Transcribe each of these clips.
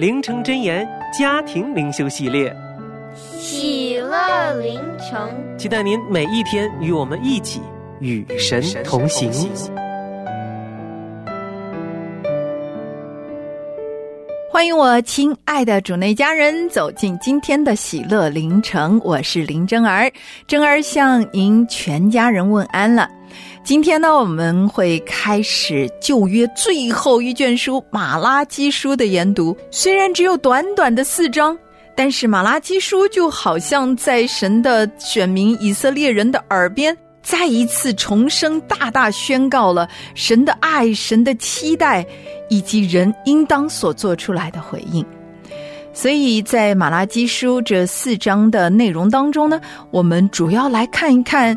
灵城真言家庭灵修系列，喜乐灵城，期待您每一天与我们一起与神同行。欢迎我亲爱的主内家人走进今天的喜乐灵城，我是林真儿，真儿向您全家人问安了。今天呢，我们会开始旧约最后一卷书《马拉基书》的研读。虽然只有短短的四章，但是《马拉基书》就好像在神的选民以色列人的耳边，再一次重生，大大宣告了神的爱、神的期待，以及人应当所做出来的回应。所以在《马拉基书》这四章的内容当中呢，我们主要来看一看。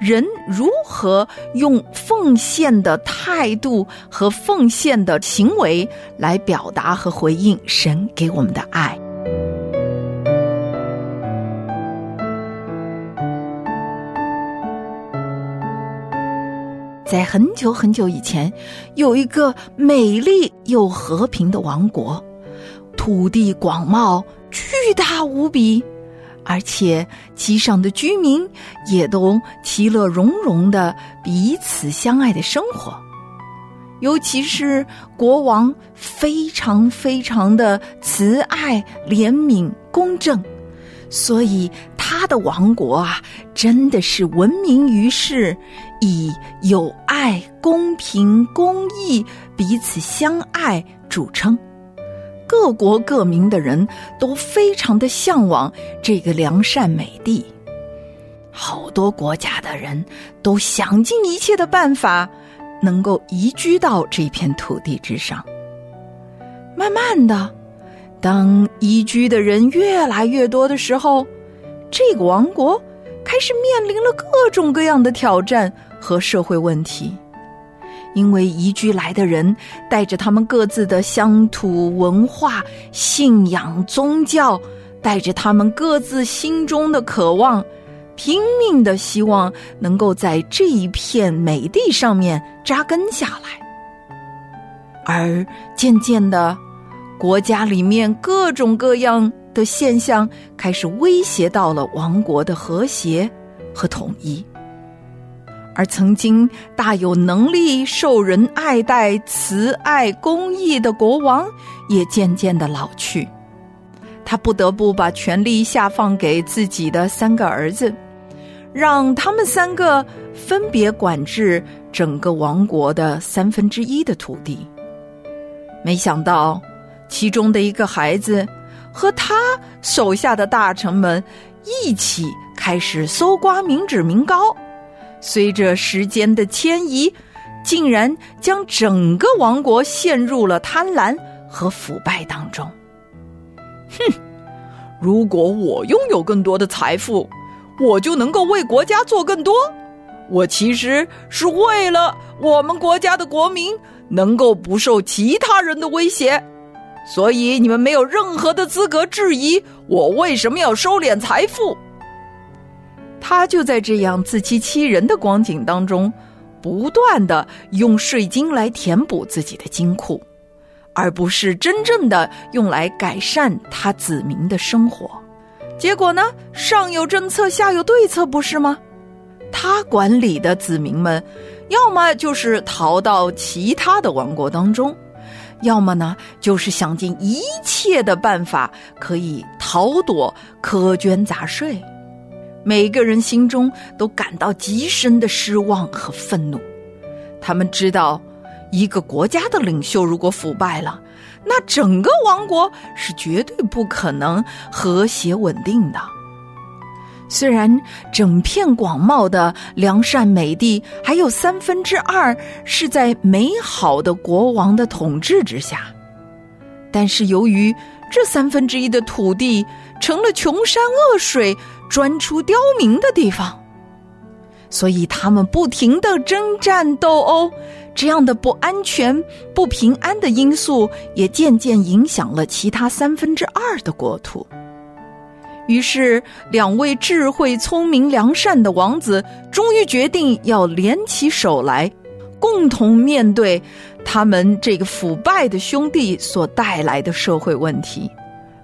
人如何用奉献的态度和奉献的行为来表达和回应神给我们的爱？在很久很久以前，有一个美丽又和平的王国，土地广袤，巨大无比。而且，其上的居民也都其乐融融的彼此相爱的生活，尤其是国王非常非常的慈爱、怜悯、公正，所以他的王国啊，真的是闻名于世，以友爱、公平、公义、彼此相爱著称。各国各民的人都非常的向往这个良善美地，好多国家的人都想尽一切的办法，能够移居到这片土地之上。慢慢的，当移居的人越来越多的时候，这个王国开始面临了各种各样的挑战和社会问题。因为移居来的人带着他们各自的乡土文化、信仰、宗教，带着他们各自心中的渴望，拼命的希望能够在这一片美地上面扎根下来。而渐渐的，国家里面各种各样的现象开始威胁到了王国的和谐和统一。而曾经大有能力、受人爱戴、慈爱、公义的国王，也渐渐的老去。他不得不把权力下放给自己的三个儿子，让他们三个分别管制整个王国的三分之一的土地。没想到，其中的一个孩子和他手下的大臣们一起开始搜刮民脂民膏。随着时间的迁移，竟然将整个王国陷入了贪婪和腐败当中。哼！如果我拥有更多的财富，我就能够为国家做更多。我其实是为了我们国家的国民能够不受其他人的威胁，所以你们没有任何的资格质疑我为什么要收敛财富。他就在这样自欺欺人的光景当中，不断的用税金来填补自己的金库，而不是真正的用来改善他子民的生活。结果呢，上有政策，下有对策，不是吗？他管理的子民们要么就是逃到其他的王国当中，要么呢就是想尽一切的办法可以逃躲苛捐杂税。每个人心中都感到极深的失望和愤怒。他们知道，一个国家的领袖如果腐败了，那整个王国是绝对不可能和谐稳定的。虽然整片广袤的良善美地还有三分之二是在美好的国王的统治之下，但是由于这三分之一的土地成了穷山恶水、专出刁民的地方，所以他们不停的征战斗殴，这样的不安全、不平安的因素也渐渐影响了其他三分之二的国土。于是，两位智慧、聪明、良善的王子终于决定要联起手来，共同面对他们这个腐败的兄弟所带来的社会问题。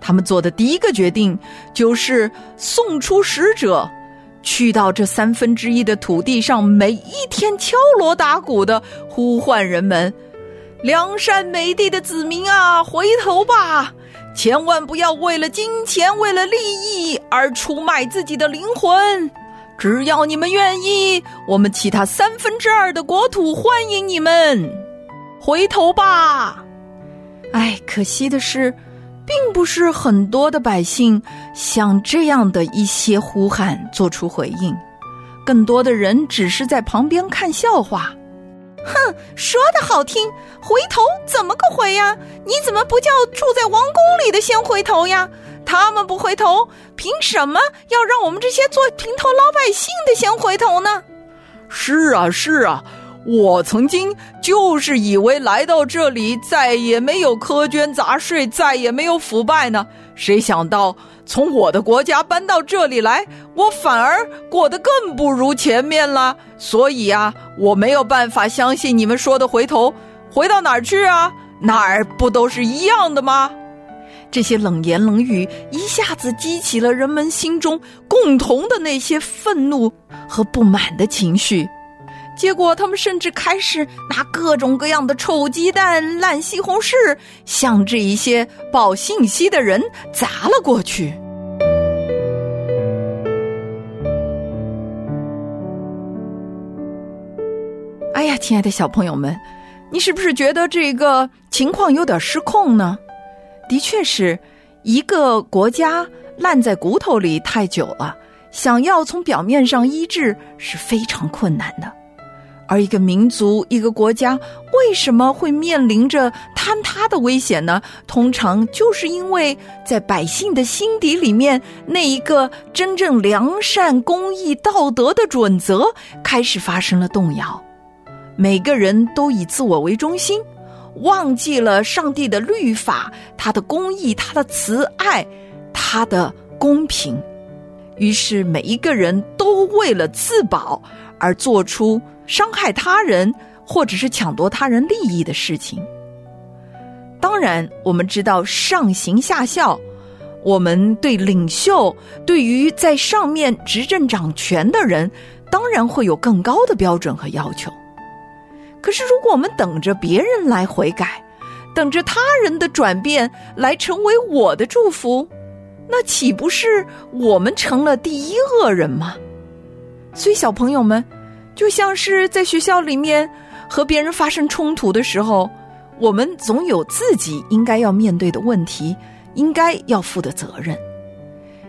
他们做的第一个决定就是送出使者，去到这三分之一的土地上，每一天敲锣打鼓的呼唤人们：“梁山美地的子民啊，回头吧！”千万不要为了金钱、为了利益而出卖自己的灵魂。只要你们愿意，我们其他三分之二的国土欢迎你们。回头吧！哎，可惜的是，并不是很多的百姓像这样的一些呼喊做出回应，更多的人只是在旁边看笑话。哼，说的好听，回头怎么个回呀？你怎么不叫住在王宫里的先回头呀？他们不回头，凭什么要让我们这些做平头老百姓的先回头呢？是啊，是啊，我曾经就是以为来到这里再也没有苛捐杂税，再也没有腐败呢。谁想到从我的国家搬到这里来，我反而过得更不如前面了。所以啊，我没有办法相信你们说的回头，回到哪儿去啊？哪儿不都是一样的吗？这些冷言冷语一下子激起了人们心中共同的那些愤怒和不满的情绪。结果，他们甚至开始拿各种各样的臭鸡蛋、烂西红柿向这一些报信息的人砸了过去。哎呀，亲爱的小朋友们，你是不是觉得这个情况有点失控呢？的确是，一个国家烂在骨头里太久了，想要从表面上医治是非常困难的。而一个民族、一个国家为什么会面临着坍塌的危险呢？通常就是因为在百姓的心底里面，那一个真正良善、公义、道德的准则开始发生了动摇。每个人都以自我为中心，忘记了上帝的律法、他的公义、他的慈爱、他的公平。于是，每一个人都为了自保而做出。伤害他人，或者是抢夺他人利益的事情。当然，我们知道上行下效，我们对领袖、对于在上面执政掌权的人，当然会有更高的标准和要求。可是，如果我们等着别人来悔改，等着他人的转变来成为我的祝福，那岂不是我们成了第一恶人吗？所以，小朋友们。就像是在学校里面和别人发生冲突的时候，我们总有自己应该要面对的问题，应该要负的责任。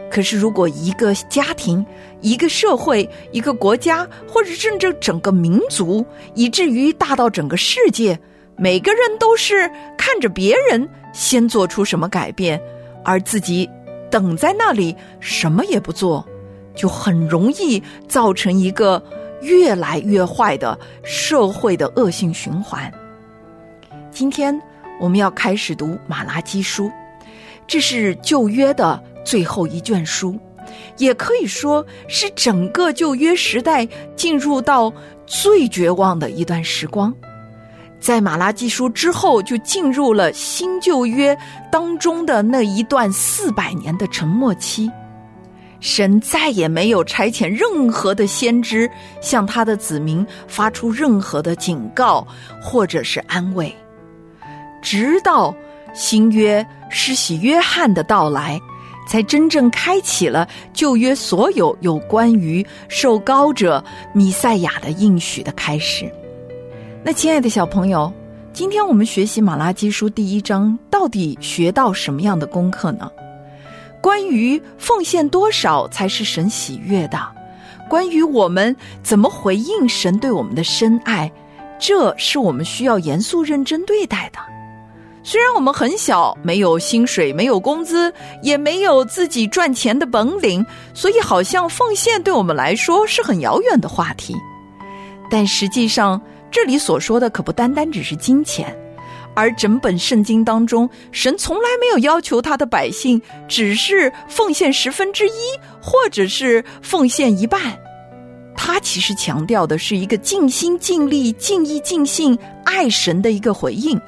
可是，如果一个家庭、一个社会、一个国家，或者甚至整个民族，以至于大到整个世界，每个人都是看着别人先做出什么改变，而自己等在那里什么也不做，就很容易造成一个。越来越坏的社会的恶性循环。今天我们要开始读《马拉基书》，这是旧约的最后一卷书，也可以说是整个旧约时代进入到最绝望的一段时光。在《马拉基书》之后，就进入了新旧约当中的那一段四百年的沉默期。神再也没有差遣任何的先知向他的子民发出任何的警告或者是安慰，直到新约施洗约翰的到来，才真正开启了旧约所有有关于受膏者弥赛亚的应许的开始。那亲爱的小朋友，今天我们学习马拉基书第一章，到底学到什么样的功课呢？关于奉献多少才是神喜悦的，关于我们怎么回应神对我们的深爱，这是我们需要严肃认真对待的。虽然我们很小，没有薪水，没有工资，也没有自己赚钱的本领，所以好像奉献对我们来说是很遥远的话题。但实际上，这里所说的可不单单只是金钱。而整本圣经当中，神从来没有要求他的百姓只是奉献十分之一，或者是奉献一半。他其实强调的是一个尽心尽力、尽意尽性爱神的一个回应。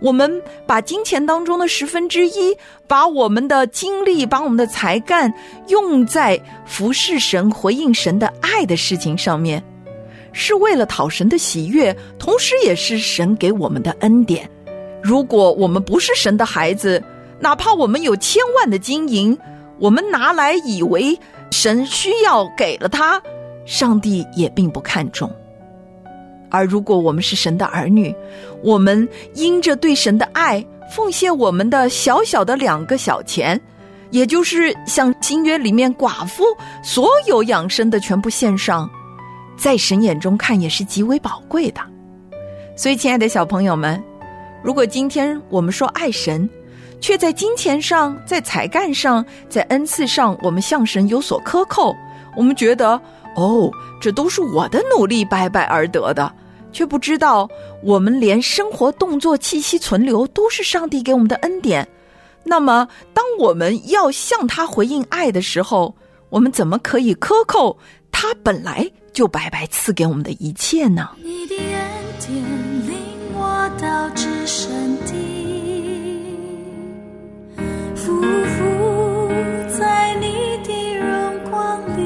我们把金钱当中的十分之一，把我们的精力、把我们的才干用在服侍神、回应神的爱的事情上面，是为了讨神的喜悦，同时也是神给我们的恩典。如果我们不是神的孩子，哪怕我们有千万的金银，我们拿来以为神需要给了他，上帝也并不看重。而如果我们是神的儿女，我们因着对神的爱，奉献我们的小小的两个小钱，也就是像新约里面寡妇所有养生的全部献上，在神眼中看也是极为宝贵的。所以，亲爱的小朋友们。如果今天我们说爱神，却在金钱上、在才干上、在恩赐上，我们向神有所克扣，我们觉得哦，这都是我的努力白白而得的，却不知道我们连生活、动作、气息存留都是上帝给我们的恩典。那么，当我们要向他回应爱的时候，我们怎么可以克扣他本来就白白赐给我们的一切呢？你的恩典我到至神地，匍匐在你的荣光里，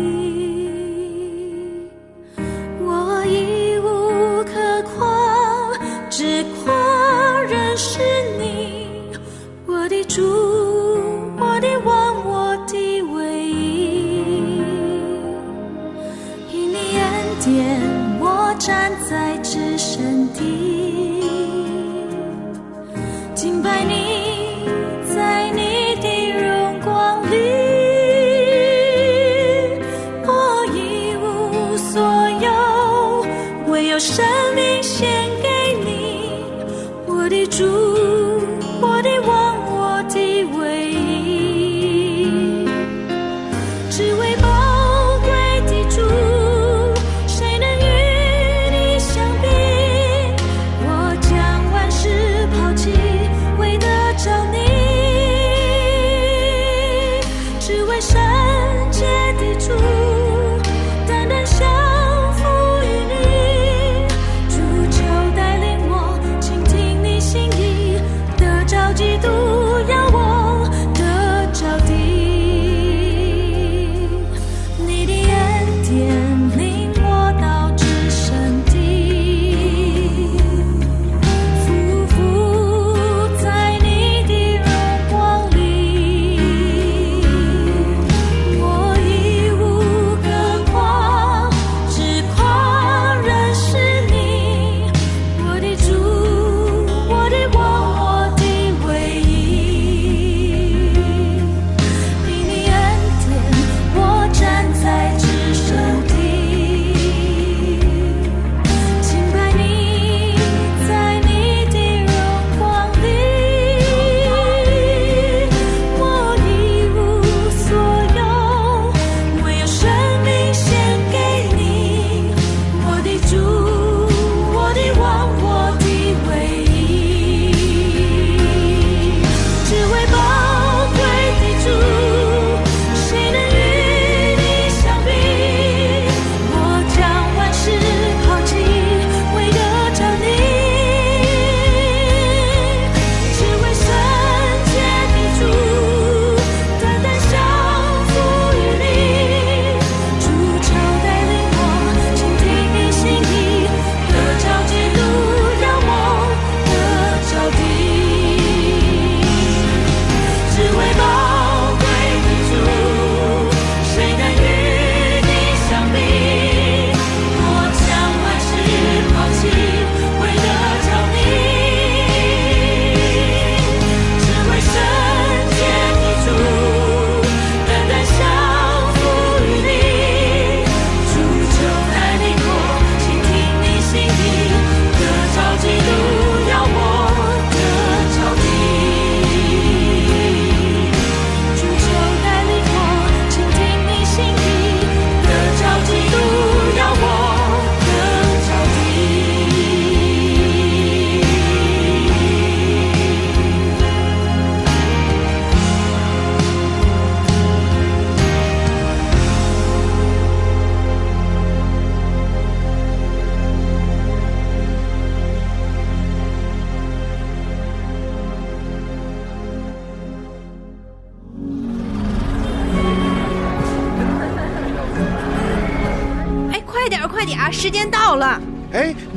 我一无可夸，只夸认识你，我的主，我的王，我的唯一。因你恩典，我站在至神地。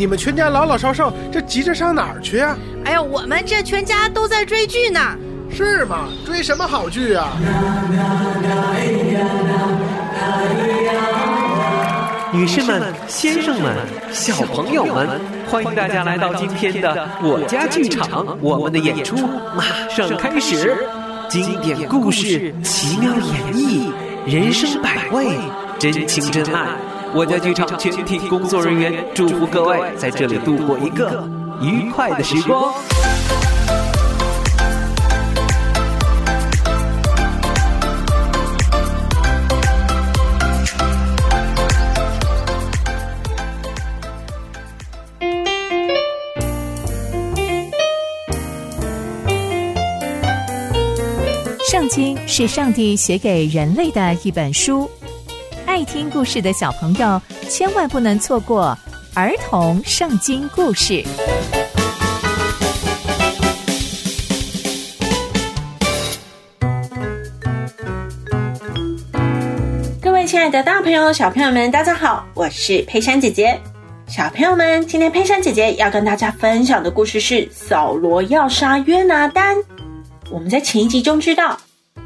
你们全家老老少少，这急着上哪儿去啊？哎呀，我们这全家都在追剧呢。是吗？追什么好剧啊？女士们、先生们、小朋友们，欢迎大家来到今天的我家剧场，我们的演出马上开始。经典故事，奇妙演绎，人生百味，真情真爱。我家剧场全体工作人员祝福各位在这里度过一个愉快的时光。圣经是上帝写给人类的一本书，爱听故事的小朋友千万不能错过儿童圣经故事。各位亲爱的大朋友、小朋友们，大家好，我是佩珊姐姐。小朋友们，今天佩珊姐姐要跟大家分享的故事是扫罗要杀约拿丹。我们在前一集中知道，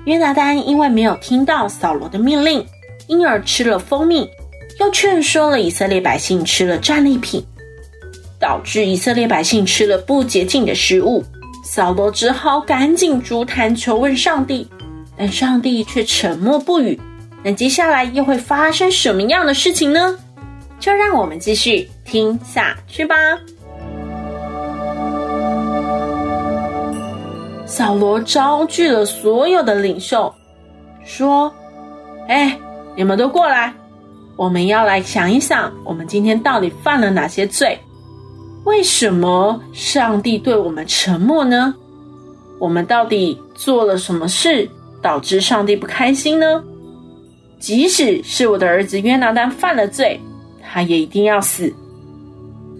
约拿丹因为没有听到扫罗的命令，因而吃了蜂蜜，又劝说了以色列百姓吃了战利品，导致以色列百姓吃了不洁净的食物。扫罗只好赶紧逐坛求问上帝，但上帝却沉默不语。那接下来又会发生什么样的事情呢？就让我们继续听下去吧。扫罗招聚了所有的领袖，说：“哎，你们都过来，我们要来想一想，我们今天到底犯了哪些罪？为什么上帝对我们沉默呢？我们到底做了什么事导致上帝不开心呢？即使是我的儿子约拿丹犯了罪，他也一定要死。”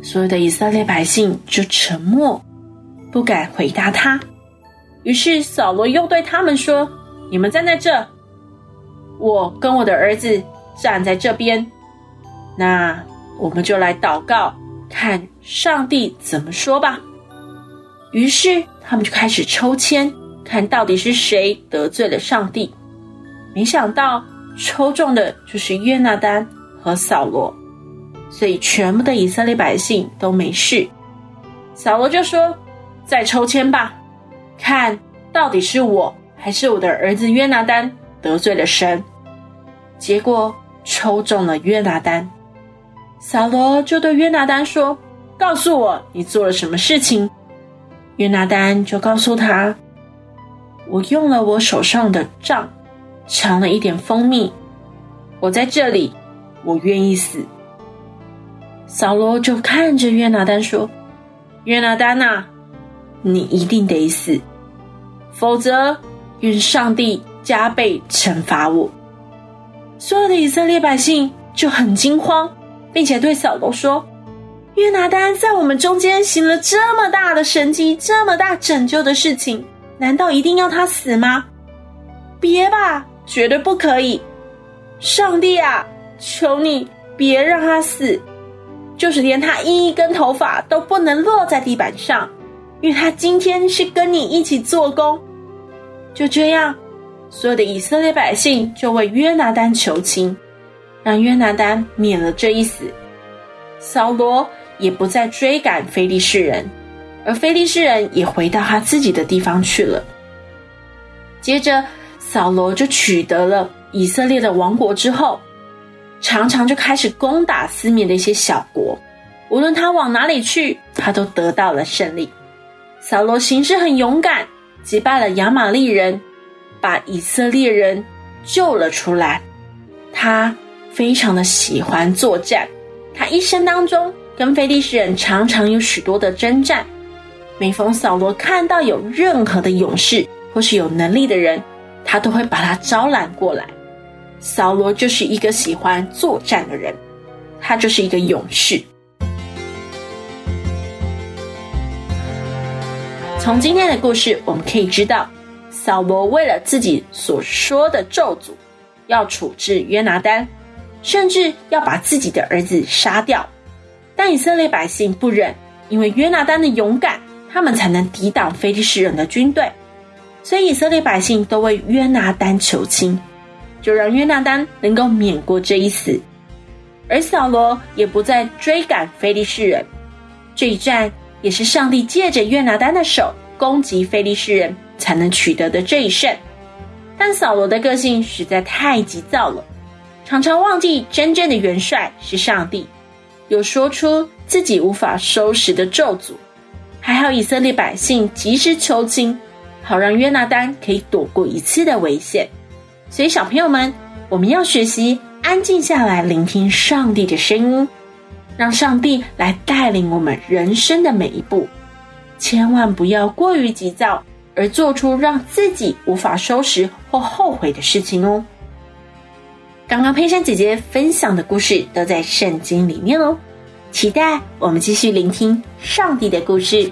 所有的以色列百姓就沉默，不敢回答他。于是扫罗又对他们说：“你们站在这，我跟我的儿子站在这边。那我们就来祷告，看上帝怎么说吧。”于是他们就开始抽签，看到底是谁得罪了上帝。没想到抽中的就是约拿丹和扫罗，所以全部的以色列百姓都没事。扫罗就说：“再抽签吧。”看到底是我还是我的儿子约拿丹得罪了神？结果抽中了约拿丹。扫罗就对约拿丹说：“告诉我你做了什么事情。”约拿丹就告诉他：“我用了我手上的杖，尝了一点蜂蜜。我在这里，我愿意死。”扫罗就看着约拿丹说：“约拿丹呐！”你一定得死，否则愿上帝加倍惩罚我。所有的以色列百姓就很惊慌，并且对扫罗说：“约拿丹在我们中间行了这么大的神迹，这么大拯救的事情，难道一定要他死吗？别吧，绝对不可以！上帝啊，求你别让他死，就是连他一根头发都不能落在地板上。”因为他今天是跟你一起做工，就这样，所有的以色列百姓就为约拿丹求情，让约拿丹免了这一死。扫罗也不再追赶非利士人，而非利士人也回到他自己的地方去了。接着，扫罗就取得了以色列的王国之后，常常就开始攻打四面的一些小国，无论他往哪里去，他都得到了胜利。扫罗行事很勇敢，击败了亚玛利人，把以色列人救了出来。他非常的喜欢作战，他一生当中跟非利士人常常有许多的征战。每逢扫罗看到有任何的勇士或是有能力的人，他都会把他招揽过来。扫罗就是一个喜欢作战的人，他就是一个勇士。从今天的故事，我们可以知道，扫罗为了自己所说的咒诅，要处置约拿丹，甚至要把自己的儿子杀掉。但以色列百姓不忍，因为约拿丹的勇敢，他们才能抵挡非利士人的军队。所以以色列百姓都为约拿丹求亲，就让约拿丹能够免过这一死。而扫罗也不再追赶非利士人。这一战也是上帝借着约拿丹的手攻击非利士人才能取得的这一胜。但扫罗的个性实在太急躁了，常常忘记真正的元帅是上帝，有说出自己无法收拾的咒诅。还好以色列百姓及时求情，好让约拿丹可以躲过一次的危险。所以小朋友们，我们要学习安静下来，聆听上帝的声音，让上帝来带领我们人生的每一步，千万不要过于急躁。而做出让自己无法收拾或后悔的事情哦。刚刚佩珊姐姐分享的故事都在圣经里面哦，期待我们继续聆听上帝的故事。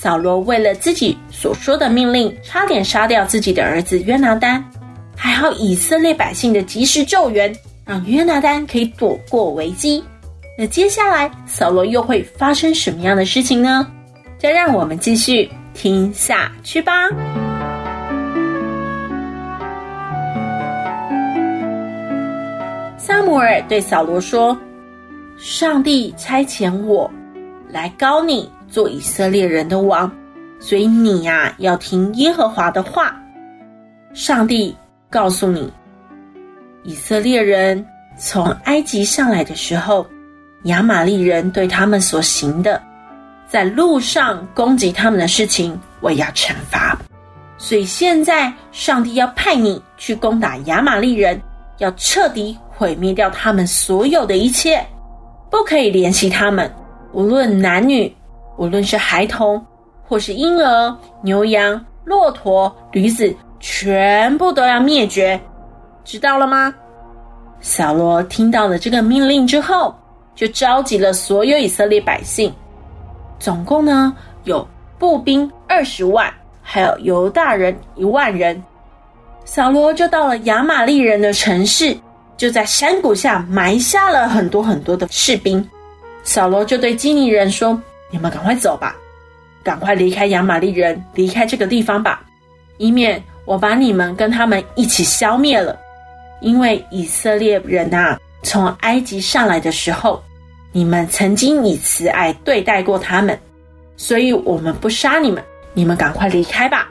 扫罗为了自己所说的命令，差点杀掉自己的儿子约拿丹。还好以色列百姓的及时救援，让约拿丹可以躲过危机。那接下来扫罗又会发生什么样的事情呢？就让我们继续听下去吧。萨姆尔对扫罗说：“上帝差遣我。”来高你做以色列人的王，所以你呀要听耶和华的话。上帝告诉你，以色列人从埃及上来的时候，亚玛利人对他们所行的，在路上攻击他们的事情，我要惩罚。所以现在上帝要派你去攻打亚玛利人，要彻底毁灭掉他们所有的一切，不可以怜惜他们。无论男女，无论是孩童，或是婴儿、牛羊、骆驼、驴子，全部都要灭绝，知道了吗？扫罗听到了这个命令之后，就召集了所有以色列百姓，总共呢有步兵二十万，还有犹大人一万人。扫罗就到了亚玛利人的城市，就在山谷下埋下了很多很多的士兵。扫罗就对基尼人说：“你们赶快走吧，赶快离开亚玛利人，离开这个地方吧，以免我把你们跟他们一起消灭了。因为以色列人啊，从埃及上来的时候，你们曾经以慈爱对待过他们，所以我们不杀你们，你们赶快离开吧。”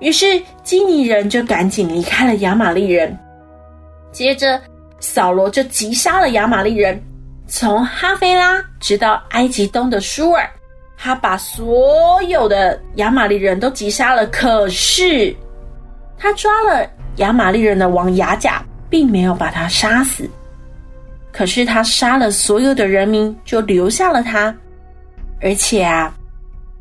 于是基尼人就赶紧离开了亚玛利人。接着，扫罗就击杀了亚玛利人。从哈菲拉直到埃及东的舒尔，他把所有的亚玛利人都击杀了。可是，他抓了亚玛利人的王雅甲，并没有把他杀死。可是他杀了所有的人民，就留下了他。而且啊，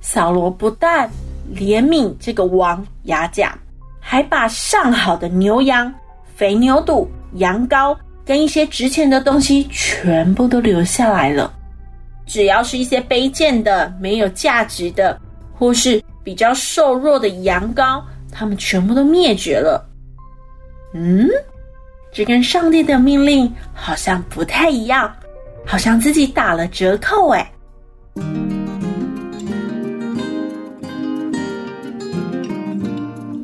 扫罗不但怜悯这个王雅甲，还把上好的牛羊、肥牛肚、羊羔。跟一些值钱的东西全部都留下来了，只要是一些卑贱的、没有价值的，或是比较瘦弱的羊羔，他们全部都灭绝了。嗯，这跟上帝的命令好像不太一样，好像自己打了折扣哎。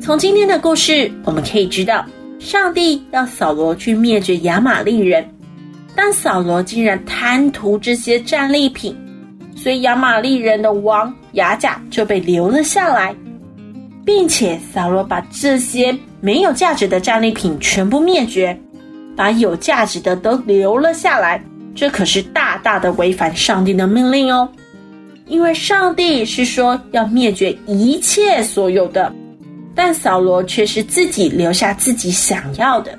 从今天的故事，我们可以知道。上帝要扫罗去灭绝亚玛利人，但扫罗竟然贪图这些战利品，所以亚玛利人的王雅甲就被留了下来，并且扫罗把这些没有价值的战利品全部灭绝，把有价值的都留了下来，这可是大大的违反上帝的命令哦。因为上帝是说要灭绝一切所有的，但扫罗却是自己留下自己想要的。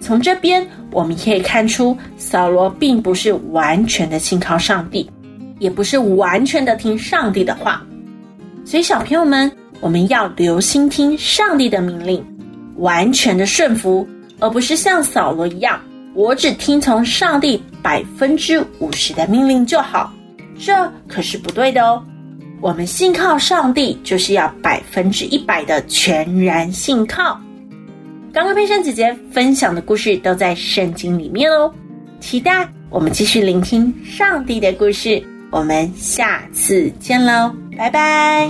从这边我们可以看出，扫罗并不是完全的信靠上帝，也不是完全的听上帝的话。所以，小朋友们，我们要留心听上帝的命令，完全的顺服，而不是像扫罗一样，我只听从上帝百分之五十的命令就好。这可是不对的哦。我们信靠上帝，就是要百分之一百的全然信靠。刚刚佩珊姐姐分享的故事都在圣经里面哦，期待我们继续聆听上帝的故事。我们下次见喽，拜拜。